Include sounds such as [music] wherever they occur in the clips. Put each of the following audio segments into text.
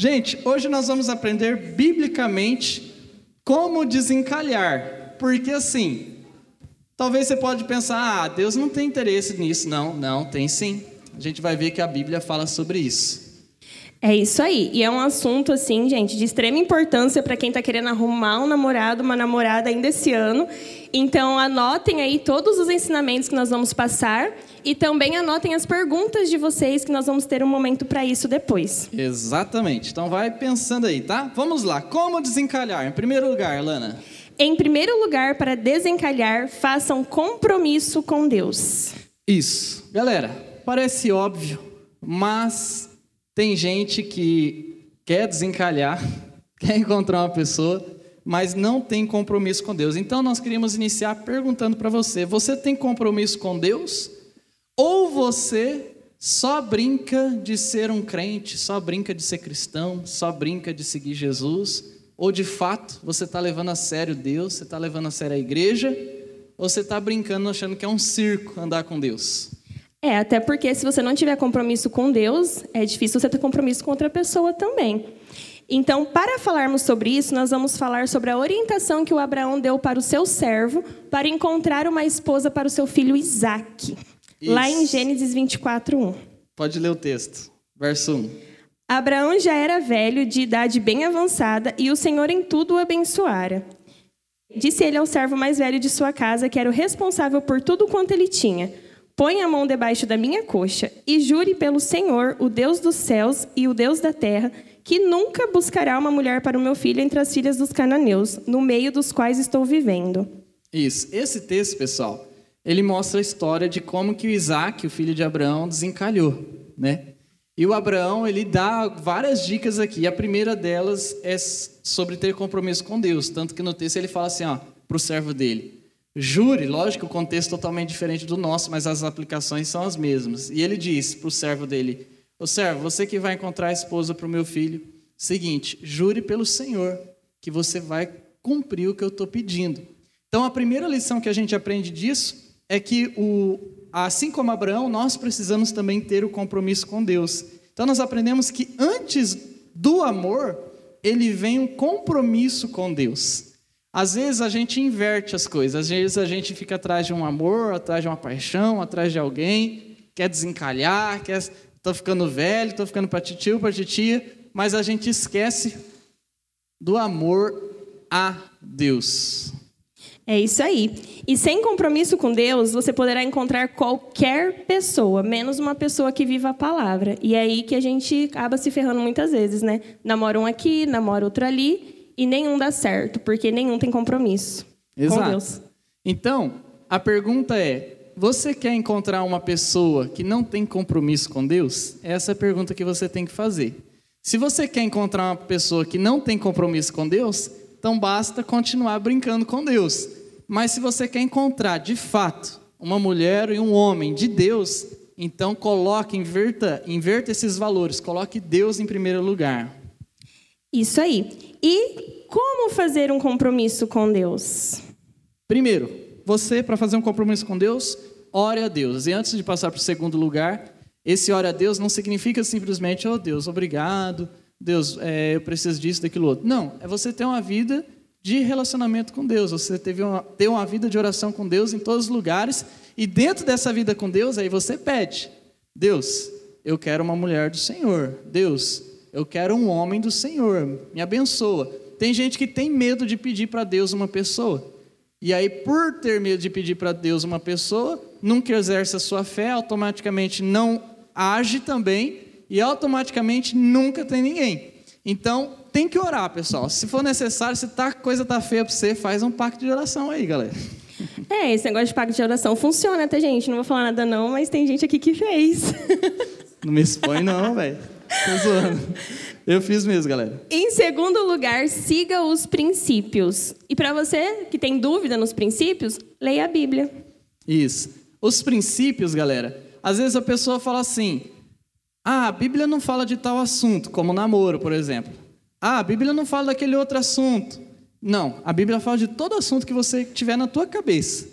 Gente, hoje nós vamos aprender biblicamente como desencalhar. Porque assim, talvez você pode pensar, ah, Deus não tem interesse nisso. Não, não, tem sim. A gente vai ver que a Bíblia fala sobre isso. É isso aí. E é um assunto, assim, gente, de extrema importância para quem está querendo arrumar um namorado, uma namorada ainda esse ano. Então, anotem aí todos os ensinamentos que nós vamos passar e também anotem as perguntas de vocês, que nós vamos ter um momento para isso depois. Exatamente. Então, vai pensando aí, tá? Vamos lá. Como desencalhar? Em primeiro lugar, Lana. Em primeiro lugar, para desencalhar, faça um compromisso com Deus. Isso. Galera, parece óbvio, mas tem gente que quer desencalhar, [laughs] quer encontrar uma pessoa, mas não tem compromisso com Deus. Então nós queríamos iniciar perguntando para você: você tem compromisso com Deus? Ou você só brinca de ser um crente, só brinca de ser cristão, só brinca de seguir Jesus? Ou de fato você está levando a sério Deus, você está levando a sério a igreja? Ou você está brincando achando que é um circo andar com Deus? É, até porque se você não tiver compromisso com Deus, é difícil você ter compromisso com outra pessoa também. Então, para falarmos sobre isso, nós vamos falar sobre a orientação que o Abraão deu para o seu servo para encontrar uma esposa para o seu filho Isaque. Isso. Lá em Gênesis 24, 1. Pode ler o texto. Verso 1. Abraão já era velho, de idade bem avançada, e o Senhor em tudo o abençoara. Disse ele ao servo mais velho de sua casa, que era o responsável por tudo quanto ele tinha Põe a mão debaixo da minha coxa e jure pelo Senhor, o Deus dos céus e o Deus da terra, que nunca buscará uma mulher para o meu filho entre as filhas dos cananeus, no meio dos quais estou vivendo. Isso. Esse texto, pessoal, ele mostra a história de como que o Isaac, o filho de Abraão, desencalhou, né? E o Abraão, ele dá várias dicas aqui. A primeira delas é sobre ter compromisso com Deus. Tanto que no texto ele fala assim, ó, para o servo dele: Jure, lógico, o contexto é totalmente diferente do nosso, mas as aplicações são as mesmas. E ele diz para o servo dele: Ô servo, você que vai encontrar a esposa para o meu filho, seguinte, jure pelo Senhor que você vai cumprir o que eu estou pedindo. Então, a primeira lição que a gente aprende disso é que, o, assim como Abraão, nós precisamos também ter o compromisso com Deus. Então, nós aprendemos que antes do amor, ele vem um compromisso com Deus. Às vezes a gente inverte as coisas, às vezes a gente fica atrás de um amor, atrás de uma paixão, atrás de alguém, quer desencalhar, quer estou ficando velho, estou ficando para tio, para titia, mas a gente esquece do amor a Deus. É isso aí. E sem compromisso com Deus, você poderá encontrar qualquer pessoa, menos uma pessoa que viva a palavra. E é aí que a gente acaba se ferrando muitas vezes, né? Namora um aqui, namora outro ali, e nenhum dá certo, porque nenhum tem compromisso Exato. com Deus. Então, a pergunta é: você quer encontrar uma pessoa que não tem compromisso com Deus? Essa é a pergunta que você tem que fazer. Se você quer encontrar uma pessoa que não tem compromisso com Deus, então basta continuar brincando com Deus. Mas se você quer encontrar de fato uma mulher e um homem de Deus, então coloque, inverta, inverta esses valores, coloque Deus em primeiro lugar. Isso aí. E como fazer um compromisso com Deus? Primeiro, você, para fazer um compromisso com Deus, ore a Deus. E antes de passar para o segundo lugar, esse ore a Deus não significa simplesmente, oh Deus, obrigado, Deus, é, eu preciso disso, daquilo outro. Não, é você ter uma vida de relacionamento com Deus, você teve uma, ter uma vida de oração com Deus em todos os lugares, e dentro dessa vida com Deus, aí você pede, Deus, eu quero uma mulher do Senhor, Deus, eu quero um homem do Senhor, me abençoa. Tem gente que tem medo de pedir para Deus uma pessoa. E aí, por ter medo de pedir para Deus uma pessoa, nunca exerce a sua fé, automaticamente não age também e automaticamente nunca tem ninguém. Então, tem que orar, pessoal. Se for necessário, se tá, a coisa tá feia para você, faz um pacto de oração aí, galera. [laughs] É, esse negócio de pacto de oração funciona, tá, gente? Não vou falar nada não, mas tem gente aqui que fez. Não me expõe não, [laughs] velho. Tô zoando. Eu fiz mesmo, galera. Em segundo lugar, siga os princípios. E para você que tem dúvida nos princípios, leia a Bíblia. Isso. Os princípios, galera. Às vezes a pessoa fala assim: ah, a Bíblia não fala de tal assunto, como namoro, por exemplo. Ah, a Bíblia não fala daquele outro assunto. Não, a Bíblia fala de todo assunto que você tiver na tua cabeça.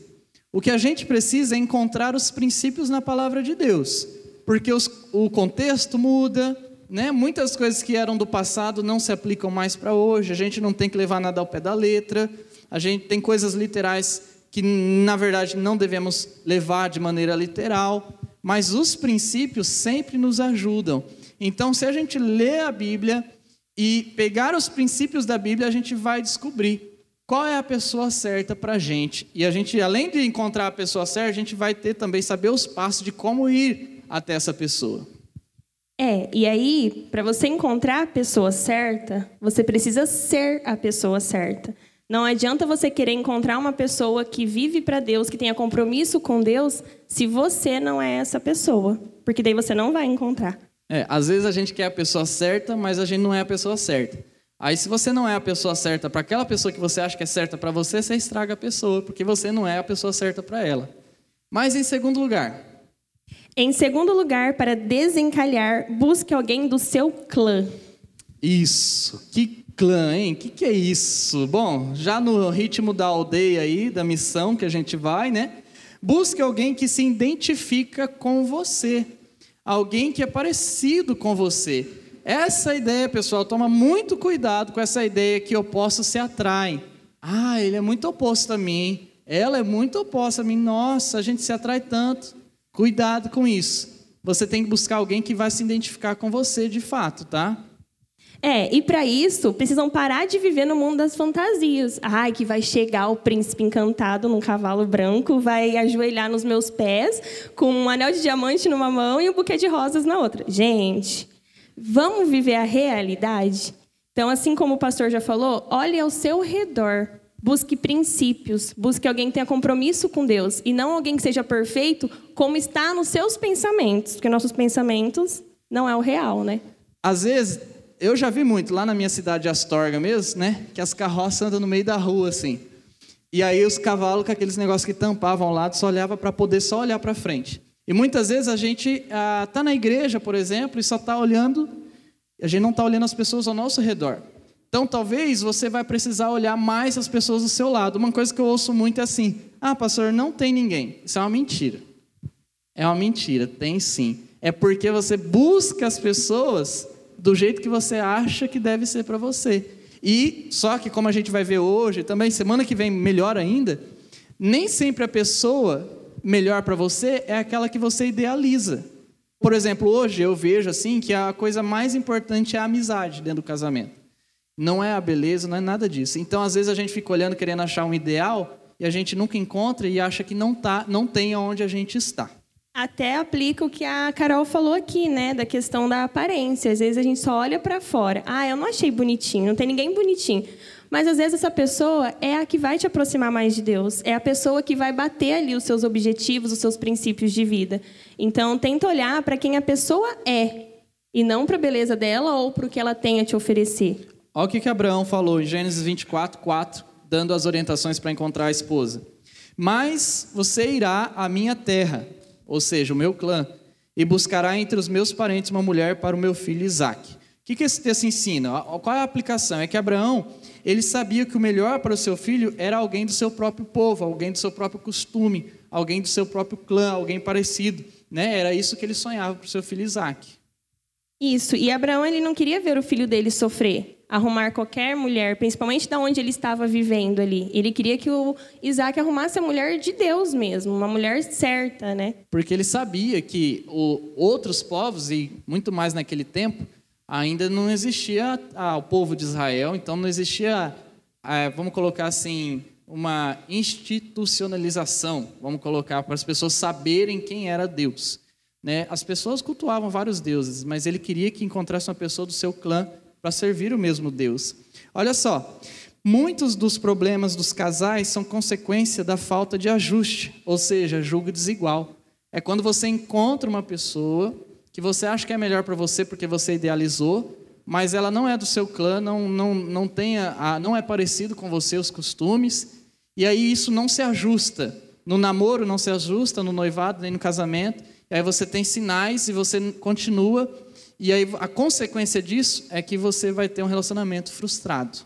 O que a gente precisa é encontrar os princípios na palavra de Deus porque os, o contexto muda, né? Muitas coisas que eram do passado não se aplicam mais para hoje. A gente não tem que levar nada ao pé da letra. A gente tem coisas literais que na verdade não devemos levar de maneira literal, mas os princípios sempre nos ajudam. Então, se a gente lê a Bíblia e pegar os princípios da Bíblia, a gente vai descobrir qual é a pessoa certa para a gente. E a gente, além de encontrar a pessoa certa, a gente vai ter também saber os passos de como ir até essa pessoa. É, e aí, para você encontrar a pessoa certa, você precisa ser a pessoa certa. Não adianta você querer encontrar uma pessoa que vive para Deus, que tenha compromisso com Deus, se você não é essa pessoa, porque daí você não vai encontrar. É, às vezes a gente quer a pessoa certa, mas a gente não é a pessoa certa. Aí, se você não é a pessoa certa para aquela pessoa que você acha que é certa para você, você estraga a pessoa, porque você não é a pessoa certa para ela. Mas, em segundo lugar. Em segundo lugar, para desencalhar, busque alguém do seu clã. Isso. Que clã, hein? Que, que é isso? Bom, já no ritmo da aldeia aí, da missão que a gente vai, né? Busque alguém que se identifica com você. Alguém que é parecido com você essa ideia, pessoal, toma muito cuidado com essa ideia que opostos se atraem. Ah, ele é muito oposto a mim. Ela é muito oposta a mim. Nossa, a gente se atrai tanto. Cuidado com isso. Você tem que buscar alguém que vai se identificar com você de fato, tá? É, e para isso, precisam parar de viver no mundo das fantasias. Ai, que vai chegar o príncipe encantado num cavalo branco, vai ajoelhar nos meus pés, com um anel de diamante numa mão e um buquê de rosas na outra. Gente, Vamos viver a realidade? Então, assim como o pastor já falou, olhe ao seu redor. Busque princípios, busque alguém que tenha compromisso com Deus e não alguém que seja perfeito como está nos seus pensamentos, porque nossos pensamentos não é o real, né? Às vezes, eu já vi muito lá na minha cidade de Astorga mesmo, né, que as carroças andam no meio da rua assim. E aí os cavalos com aqueles negócios que tampavam o lado só olhava para poder só olhar para frente. E muitas vezes a gente ah, na igreja, por exemplo, e só está olhando, a gente não está olhando as pessoas ao nosso redor. Então, talvez você vai precisar olhar mais as pessoas do seu lado. Uma coisa que eu ouço muito é assim: ah, pastor, não tem ninguém. Isso é uma mentira. É uma mentira, tem sim. É porque você busca as pessoas do jeito que você acha que deve ser para você. E só que, como a gente vai ver hoje, também semana que vem melhor ainda, nem sempre a pessoa melhor para você é aquela que você idealiza. Por exemplo, hoje eu vejo assim que a coisa mais importante é a amizade dentro do casamento. Não é a beleza, não é nada disso. Então, às vezes a gente fica olhando querendo achar um ideal e a gente nunca encontra e acha que não tá, não tem onde a gente está. Até aplica o que a Carol falou aqui, né, da questão da aparência. Às vezes a gente só olha para fora. Ah, eu não achei bonitinho, não tem ninguém bonitinho. Mas às vezes essa pessoa é a que vai te aproximar mais de Deus, é a pessoa que vai bater ali os seus objetivos, os seus princípios de vida. Então, tenta olhar para quem a pessoa é e não para a beleza dela ou para o que ela tem a te oferecer. Olha o que, que Abraão falou em Gênesis 24, 4, dando as orientações para encontrar a esposa. Mas você irá à minha terra, ou seja, o meu clã, e buscará entre os meus parentes uma mulher para o meu filho Isaque. O que, que esse texto ensina? Qual é a aplicação? É que Abraão ele sabia que o melhor para o seu filho era alguém do seu próprio povo, alguém do seu próprio costume, alguém do seu próprio clã, alguém parecido. Né? Era isso que ele sonhava para o seu filho Isaac. Isso, e Abraão ele não queria ver o filho dele sofrer, arrumar qualquer mulher, principalmente da onde ele estava vivendo ali. Ele queria que o Isaac arrumasse a mulher de Deus mesmo, uma mulher certa, né? Porque ele sabia que o, outros povos, e muito mais naquele tempo, ainda não existia o povo de Israel, então não existia, vamos colocar assim, uma institucionalização, vamos colocar para as pessoas saberem quem era Deus. Né? As pessoas cultuavam vários deuses, mas ele queria que encontrasse uma pessoa do seu clã para servir o mesmo Deus. Olha só, muitos dos problemas dos casais são consequência da falta de ajuste, ou seja, julgo desigual. É quando você encontra uma pessoa que você acha que é melhor para você porque você idealizou, mas ela não é do seu clã, não, não, não, tem a, não é parecido com você os costumes, e aí isso não se ajusta. No namoro não se ajusta, no noivado nem no casamento, e aí você tem sinais e você continua, e aí a consequência disso é que você vai ter um relacionamento frustrado.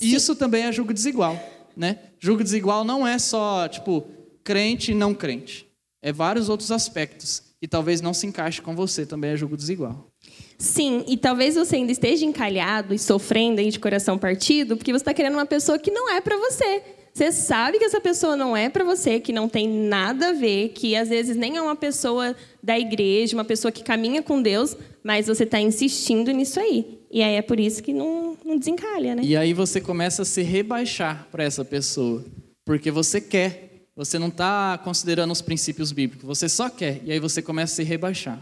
E isso também é julgo desigual, né? Julgo desigual não é só, tipo, crente e não crente. É vários outros aspectos e talvez não se encaixe com você, também é julgo desigual. Sim, e talvez você ainda esteja encalhado e sofrendo aí de coração partido, porque você está querendo uma pessoa que não é para você. Você sabe que essa pessoa não é para você, que não tem nada a ver, que às vezes nem é uma pessoa da igreja, uma pessoa que caminha com Deus, mas você está insistindo nisso aí. E aí é por isso que não, não desencalha, né? E aí você começa a se rebaixar para essa pessoa, porque você quer. Você não está considerando os princípios bíblicos, você só quer. E aí você começa a se rebaixar.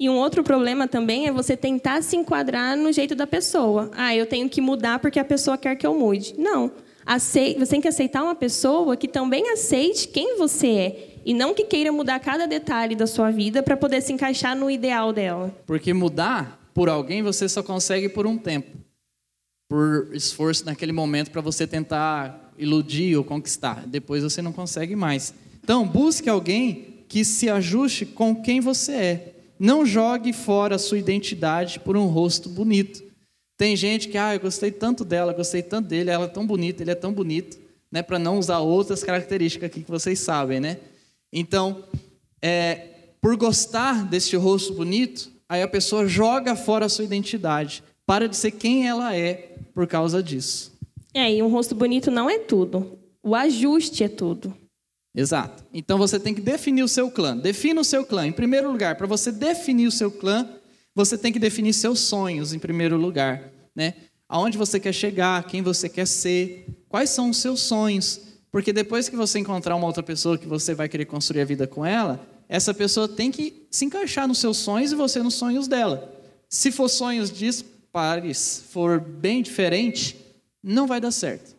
E um outro problema também é você tentar se enquadrar no jeito da pessoa. Ah, eu tenho que mudar porque a pessoa quer que eu mude. Não. Você tem que aceitar uma pessoa que também aceite quem você é. E não que queira mudar cada detalhe da sua vida para poder se encaixar no ideal dela. Porque mudar por alguém você só consegue por um tempo. Por esforço naquele momento para você tentar iludir ou conquistar. Depois você não consegue mais. Então, busque alguém que se ajuste com quem você é. Não jogue fora a sua identidade por um rosto bonito. Tem gente que, ah, eu gostei tanto dela, gostei tanto dele, ela é tão bonita, ele é tão bonito, né? Para não usar outras características aqui que vocês sabem, né? Então, é, por gostar desse rosto bonito, aí a pessoa joga fora a sua identidade, para de ser quem ela é por causa disso. É, e um rosto bonito não é tudo. O ajuste é tudo. Exato. Então você tem que definir o seu clã. Defina o seu clã. Em primeiro lugar, para você definir o seu clã, você tem que definir seus sonhos em primeiro lugar, né? Aonde você quer chegar, quem você quer ser, quais são os seus sonhos? Porque depois que você encontrar uma outra pessoa que você vai querer construir a vida com ela, essa pessoa tem que se encaixar nos seus sonhos e você nos sonhos dela. Se for sonhos dispares, for bem diferente, não vai dar certo.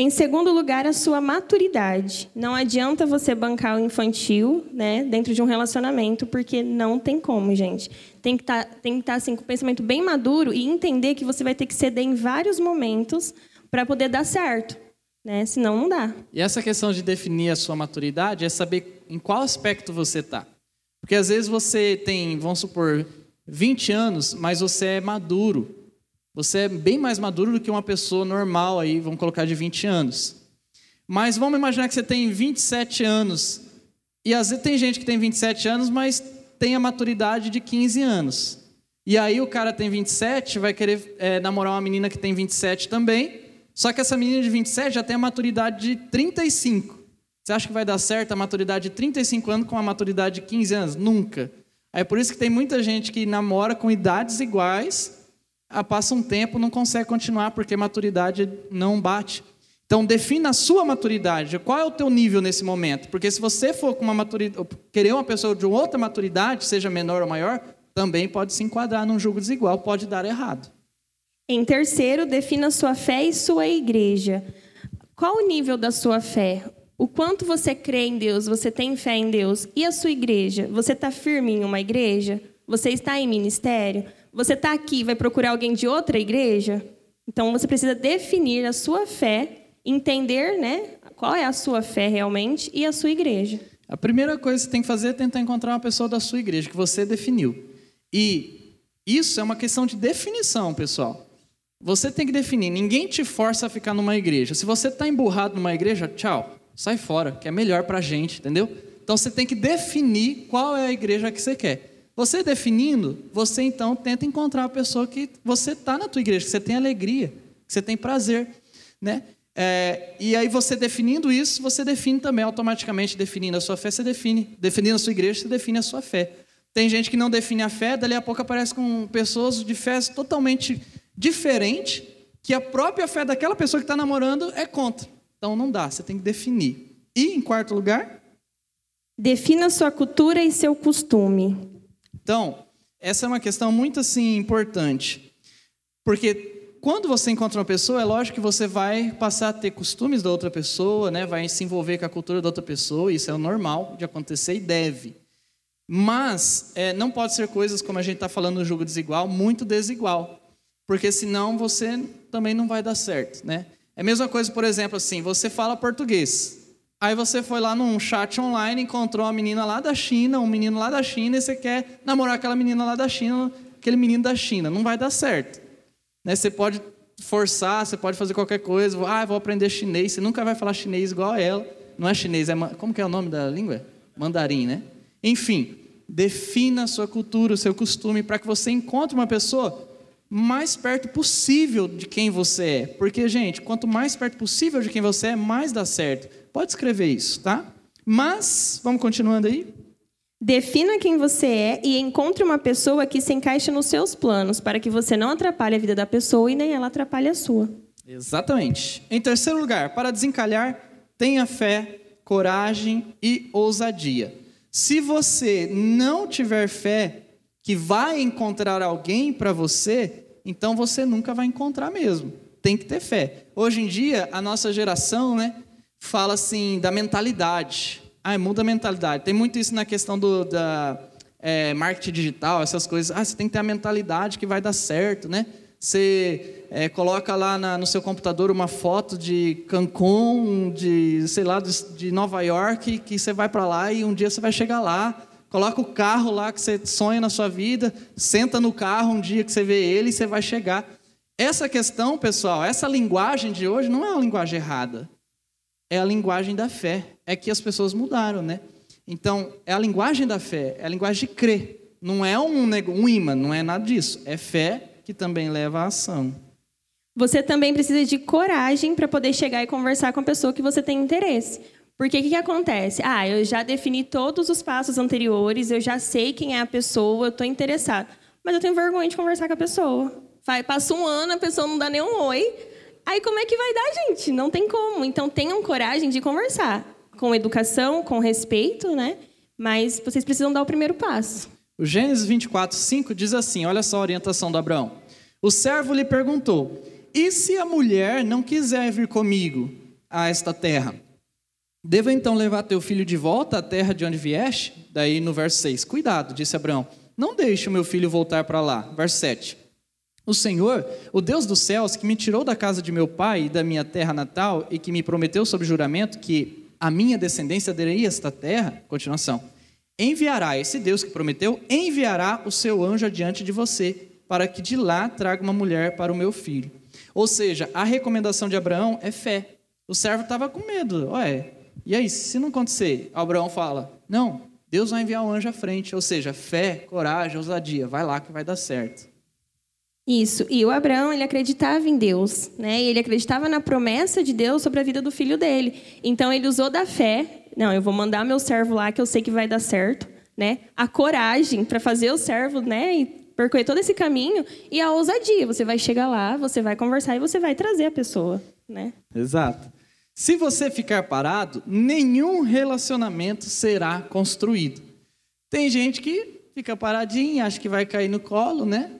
Em segundo lugar, a sua maturidade. Não adianta você bancar o infantil né, dentro de um relacionamento, porque não tem como, gente. Tem que tá, estar tá, assim, com o pensamento bem maduro e entender que você vai ter que ceder em vários momentos para poder dar certo. Né? Senão, não dá. E essa questão de definir a sua maturidade é saber em qual aspecto você está. Porque às vezes você tem, vamos supor, 20 anos, mas você é maduro. Você é bem mais maduro do que uma pessoa normal aí, vamos colocar de 20 anos. Mas vamos imaginar que você tem 27 anos. E às vezes tem gente que tem 27 anos, mas tem a maturidade de 15 anos. E aí o cara tem 27, vai querer é, namorar uma menina que tem 27 também. Só que essa menina de 27 já tem a maturidade de 35. Você acha que vai dar certo a maturidade de 35 anos com a maturidade de 15 anos? Nunca. É por isso que tem muita gente que namora com idades iguais, passa um tempo, não consegue continuar porque maturidade não bate. Então, defina a sua maturidade. Qual é o teu nível nesse momento? Porque se você for com uma maturidade, querer uma pessoa de outra maturidade, seja menor ou maior, também pode se enquadrar num jogo desigual, pode dar errado. Em terceiro, defina sua fé e sua igreja. Qual o nível da sua fé? O quanto você crê em Deus, você tem fé em Deus? E a sua igreja? Você está firme em uma igreja? Você está em ministério? Você está aqui, vai procurar alguém de outra igreja? Então você precisa definir a sua fé, entender, né, qual é a sua fé realmente e a sua igreja. A primeira coisa que você tem que fazer é tentar encontrar uma pessoa da sua igreja que você definiu. E isso é uma questão de definição, pessoal. Você tem que definir. Ninguém te força a ficar numa igreja. Se você está emburrado numa igreja, tchau, sai fora, que é melhor para a gente, entendeu? Então você tem que definir qual é a igreja que você quer. Você definindo, você então tenta encontrar a pessoa que você está na tua igreja, que você tem alegria, que você tem prazer, né? É, e aí você definindo isso, você define também automaticamente, definindo a sua fé, você define. Definindo a sua igreja, você define a sua fé. Tem gente que não define a fé, dali a pouco aparece com pessoas de fé totalmente diferente, que a própria fé daquela pessoa que está namorando é contra. Então não dá, você tem que definir. E, em quarto lugar? Defina sua cultura e seu costume. Então, essa é uma questão muito assim importante. Porque quando você encontra uma pessoa, é lógico que você vai passar a ter costumes da outra pessoa, né? vai se envolver com a cultura da outra pessoa, isso é o normal de acontecer e deve. Mas é, não pode ser coisas, como a gente está falando no jogo desigual, muito desigual. Porque senão você também não vai dar certo. Né? É a mesma coisa, por exemplo, assim, você fala português. Aí você foi lá num chat online, encontrou uma menina lá da China, um menino lá da China, e você quer namorar aquela menina lá da China, aquele menino da China. Não vai dar certo. Né? Você pode forçar, você pode fazer qualquer coisa. Ah, vou aprender chinês. Você nunca vai falar chinês igual a ela. Não é chinês, é como que é o nome da língua? Mandarim, né? Enfim, defina a sua cultura, o seu costume, para que você encontre uma pessoa mais perto possível de quem você é. Porque, gente, quanto mais perto possível de quem você é, mais dá certo. Pode escrever isso, tá? Mas, vamos continuando aí? Defina quem você é e encontre uma pessoa que se encaixe nos seus planos, para que você não atrapalhe a vida da pessoa e nem ela atrapalhe a sua. Exatamente. Em terceiro lugar, para desencalhar, tenha fé, coragem e ousadia. Se você não tiver fé que vai encontrar alguém para você, então você nunca vai encontrar mesmo. Tem que ter fé. Hoje em dia, a nossa geração, né, fala assim da mentalidade. Ah, muda a mentalidade. Tem muito isso na questão do da é, marketing digital, essas coisas. Ah, você tem que ter a mentalidade que vai dar certo, né? Você é, coloca lá na, no seu computador uma foto de Cancún, de sei lá, de, de Nova York, que você vai para lá e um dia você vai chegar lá. Coloca o carro lá que você sonha na sua vida, senta no carro um dia que você vê ele e você vai chegar. Essa questão, pessoal, essa linguagem de hoje não é uma linguagem errada. É a linguagem da fé. É que as pessoas mudaram, né? Então, é a linguagem da fé, é a linguagem de crer. Não é um, um imã, não é nada disso. É fé que também leva à ação. Você também precisa de coragem para poder chegar e conversar com a pessoa que você tem interesse. Porque o que, que, acontece? Ah, eu já defini todos os passos anteriores, eu já sei quem é a pessoa, eu estou interessado. Mas eu tenho vergonha de conversar com a pessoa. Passa um ano, a pessoa não dá nenhum oi. Aí como é que vai dar, gente? Não tem como. Então tenham coragem de conversar. Com educação, com respeito, né? Mas vocês precisam dar o primeiro passo. O Gênesis 24, 5 diz assim: olha só a orientação do Abraão. O servo lhe perguntou: E se a mulher não quiser vir comigo a esta terra? Devo então levar teu filho de volta à terra de onde vieste? Daí no verso 6: Cuidado, disse Abraão, não deixe o meu filho voltar para lá. Verso 7. O Senhor, o Deus dos céus, que me tirou da casa de meu pai e da minha terra natal e que me prometeu sob juramento que a minha descendência daria esta terra, continuação enviará, esse Deus que prometeu, enviará o seu anjo adiante de você, para que de lá traga uma mulher para o meu filho. Ou seja, a recomendação de Abraão é fé. O servo estava com medo. Ué, e aí, se não acontecer? Abraão fala: Não, Deus vai enviar um anjo à frente. Ou seja, fé, coragem, ousadia. Vai lá que vai dar certo. Isso. E o Abraão, ele acreditava em Deus, né? E ele acreditava na promessa de Deus sobre a vida do filho dele. Então ele usou da fé não, eu vou mandar meu servo lá que eu sei que vai dar certo, né? A coragem para fazer o servo, né? E percorrer todo esse caminho e a ousadia. Você vai chegar lá, você vai conversar e você vai trazer a pessoa, né? Exato. Se você ficar parado, nenhum relacionamento será construído. Tem gente que fica paradinho, acha que vai cair no colo, né?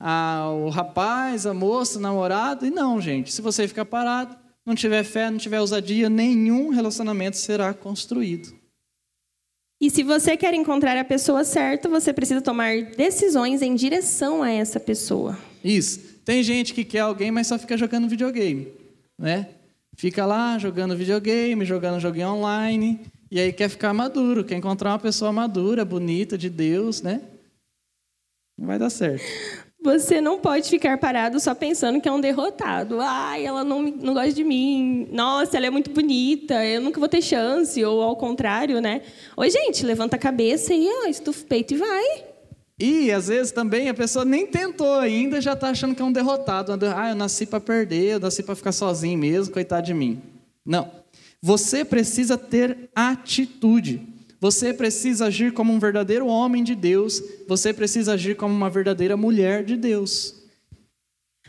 Ah, o rapaz, a moça, o namorado. E não, gente. Se você ficar parado, não tiver fé, não tiver ousadia, nenhum relacionamento será construído. E se você quer encontrar a pessoa certa, você precisa tomar decisões em direção a essa pessoa. Isso. Tem gente que quer alguém, mas só fica jogando videogame, né? Fica lá jogando videogame, jogando joguinho online, e aí quer ficar maduro, quer encontrar uma pessoa madura, bonita, de Deus, né? Não vai dar certo. Você não pode ficar parado só pensando que é um derrotado. Ai, ela não, não gosta de mim. Nossa, ela é muito bonita. Eu nunca vou ter chance. Ou ao contrário, né? Oi, gente, levanta a cabeça e ó, estufa o peito e vai. E às vezes também a pessoa nem tentou ainda, já está achando que é um derrotado. Ah, eu nasci para perder, eu nasci para ficar sozinho mesmo, coitado de mim. Não. Você precisa ter atitude. Você precisa agir como um verdadeiro homem de Deus, você precisa agir como uma verdadeira mulher de Deus.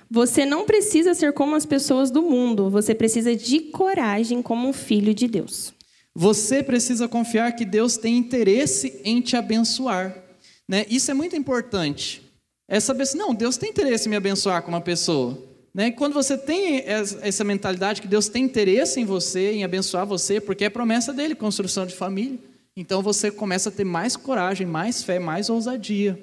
Você não precisa ser como as pessoas do mundo, você precisa de coragem como um filho de Deus. Você precisa confiar que Deus tem interesse em te abençoar. Né? Isso é muito importante. É saber assim, não, Deus tem interesse em me abençoar como uma pessoa. Né? Quando você tem essa mentalidade que Deus tem interesse em você, em abençoar você, porque é promessa dele, construção de família. Então você começa a ter mais coragem, mais fé, mais ousadia.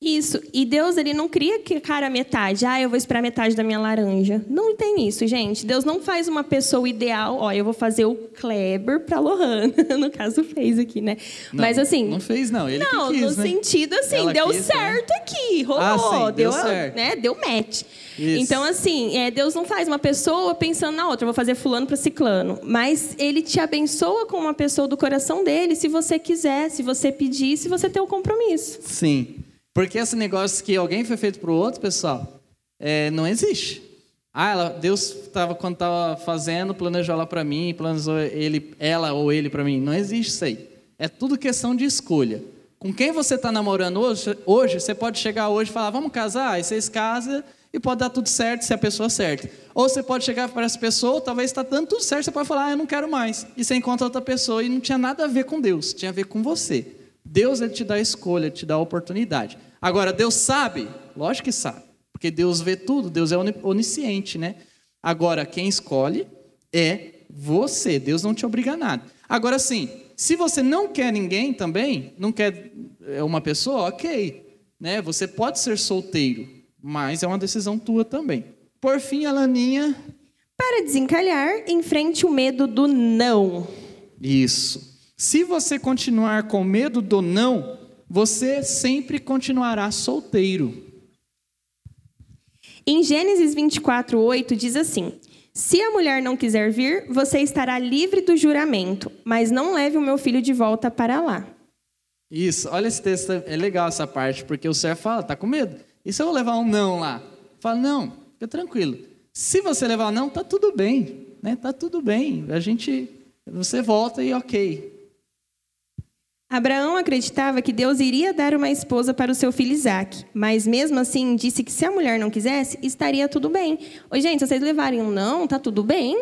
Isso. E Deus, ele não cria que cara metade. Ah, eu vou esperar metade da minha laranja. Não tem isso, gente. Deus não faz uma pessoa ideal. Ó, eu vou fazer o Kleber para Lohana. [laughs] no caso, fez aqui, né? Não, Mas assim. Não fez, não. Ele não, quis, no né? sentido assim, Ela deu quis, né? certo aqui. Rolou. Ah, sim, deu deu, certo. Né, deu match. Isso. Então, assim, é, Deus não faz uma pessoa pensando na outra. Eu vou fazer fulano para ciclano. Mas ele te abençoa com uma pessoa do coração dele, se você quiser, se você pedir, se você ter o compromisso. Sim. Porque esse negócio que alguém foi feito para o outro, pessoal, é, não existe. Ah, ela, Deus estava quando estava fazendo, planejou ela para mim, planejou ele, ela ou ele para mim. Não existe isso aí. É tudo questão de escolha. Com quem você está namorando hoje, hoje, você pode chegar hoje e falar, vamos casar, aí vocês casam e pode dar tudo certo se é a pessoa certa. Ou você pode chegar para essa pessoa, talvez está dando tudo certo, você pode falar, ah, eu não quero mais. E você encontra outra pessoa e não tinha nada a ver com Deus, tinha a ver com você. Deus ele te dá a escolha, ele te dá a oportunidade. Agora, Deus sabe? Lógico que sabe, porque Deus vê tudo, Deus é oni- onisciente, né? Agora, quem escolhe é você, Deus não te obriga a nada. Agora, sim, se você não quer ninguém também, não quer é, uma pessoa, ok, né? Você pode ser solteiro, mas é uma decisão tua também. Por fim, a Laninha, Para desencalhar, enfrente o medo do não. Isso. Se você continuar com medo do não, você sempre continuará solteiro. Em Gênesis 24, 8, diz assim: Se a mulher não quiser vir, você estará livre do juramento, mas não leve o meu filho de volta para lá. Isso, olha esse texto, é legal essa parte, porque o servo fala, tá com medo. E se eu levar um não lá? Fala, não, fica tranquilo. Se você levar um não, tá tudo bem, né? Tá tudo bem. A gente, você volta e ok. Abraão acreditava que Deus iria dar uma esposa para o seu filho Isaac, mas mesmo assim disse que se a mulher não quisesse, estaria tudo bem. Ô, gente, se vocês levarem um não, tá tudo bem,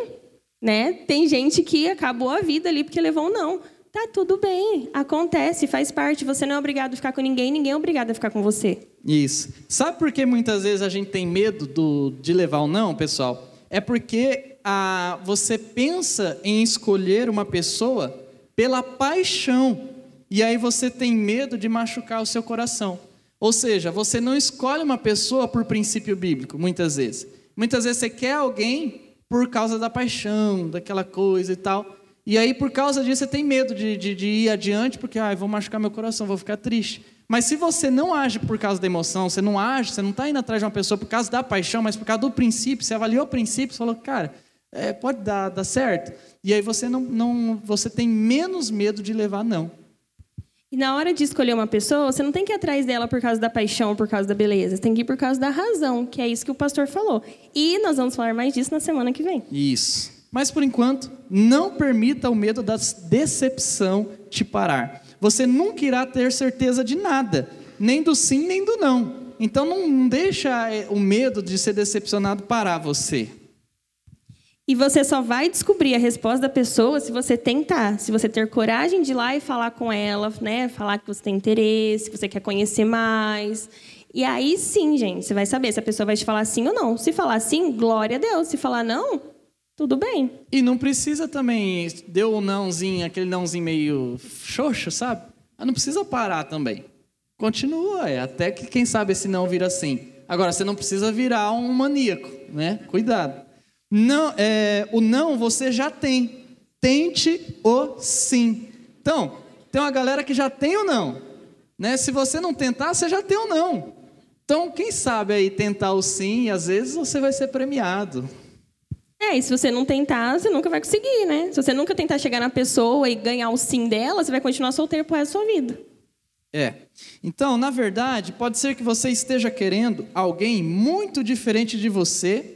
né? Tem gente que acabou a vida ali porque levou um não. Tá tudo bem, acontece, faz parte. Você não é obrigado a ficar com ninguém, ninguém é obrigado a ficar com você. Isso. Sabe por que muitas vezes a gente tem medo do, de levar um não, pessoal? É porque ah, você pensa em escolher uma pessoa pela paixão. E aí você tem medo de machucar o seu coração. Ou seja, você não escolhe uma pessoa por princípio bíblico, muitas vezes. Muitas vezes você quer alguém por causa da paixão, daquela coisa e tal. E aí, por causa disso, você tem medo de, de, de ir adiante, porque ah, vou machucar meu coração, vou ficar triste. Mas se você não age por causa da emoção, você não age, você não está indo atrás de uma pessoa por causa da paixão, mas por causa do princípio, você avaliou o princípio, você falou, cara, é, pode dar, dar certo. E aí você não, não, você tem menos medo de levar não. E na hora de escolher uma pessoa, você não tem que ir atrás dela por causa da paixão, por causa da beleza. Você tem que ir por causa da razão, que é isso que o pastor falou. E nós vamos falar mais disso na semana que vem. Isso. Mas por enquanto, não permita o medo da decepção te parar. Você nunca irá ter certeza de nada, nem do sim, nem do não. Então não deixa eh, o medo de ser decepcionado parar você. E você só vai descobrir a resposta da pessoa se você tentar, se você ter coragem de ir lá e falar com ela, né? Falar que você tem interesse, que você quer conhecer mais. E aí sim, gente, você vai saber se a pessoa vai te falar sim ou não. Se falar sim, glória a Deus. Se falar não, tudo bem. E não precisa também, deu um nãozinho, aquele nãozinho meio xoxo, sabe? Não precisa parar também. Continua, é, até que quem sabe esse não vira sim. Agora, você não precisa virar um maníaco, né? Cuidado. Não, é, o não você já tem. Tente o sim. Então, tem uma galera que já tem o não. Né? Se você não tentar, você já tem o não. Então, quem sabe aí tentar o sim e às vezes você vai ser premiado. É, e se você não tentar, você nunca vai conseguir, né? Se você nunca tentar chegar na pessoa e ganhar o sim dela, você vai continuar solteiro pro resto da sua vida. É. Então, na verdade, pode ser que você esteja querendo alguém muito diferente de você,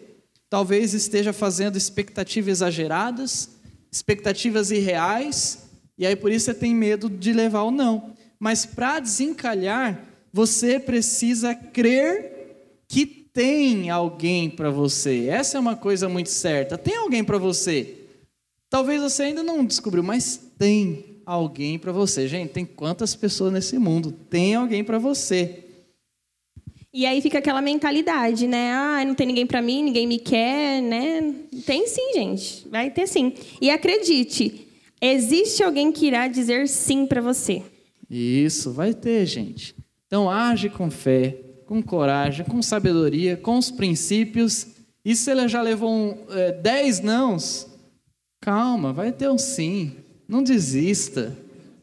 talvez esteja fazendo expectativas exageradas, expectativas irreais, e aí por isso você tem medo de levar o não. Mas para desencalhar, você precisa crer que tem alguém para você. Essa é uma coisa muito certa. Tem alguém para você. Talvez você ainda não descobriu, mas tem alguém para você. Gente, tem quantas pessoas nesse mundo? Tem alguém para você. E aí fica aquela mentalidade, né? Ah, não tem ninguém pra mim, ninguém me quer, né? Tem sim, gente. Vai ter sim. E acredite, existe alguém que irá dizer sim pra você. Isso, vai ter, gente. Então, age com fé, com coragem, com sabedoria, com os princípios. E se ele já levou um, é, dez nãos, calma, vai ter um sim. Não desista.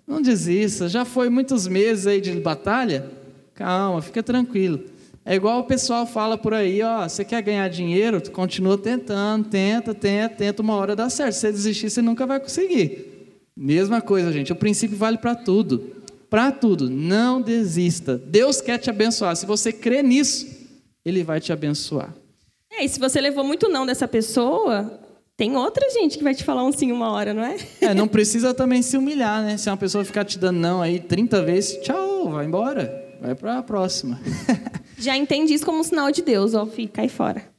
Não desista. Já foi muitos meses aí de batalha? Calma, fica tranquilo. É igual o pessoal fala por aí, ó, você quer ganhar dinheiro? Continua tentando, tenta, tenta, tenta, uma hora dá certo. Se você desistir, você nunca vai conseguir. Mesma coisa, gente. O princípio vale para tudo. Para tudo. Não desista. Deus quer te abençoar. Se você crê nisso, Ele vai te abençoar. É, e se você levou muito não dessa pessoa, tem outra gente que vai te falar um sim uma hora, não é? É, não precisa também se humilhar, né? Se uma pessoa ficar te dando não aí 30 vezes, tchau, vai embora. Vai para a próxima. [laughs] Já entende isso como um sinal de Deus, ó, fica aí fora.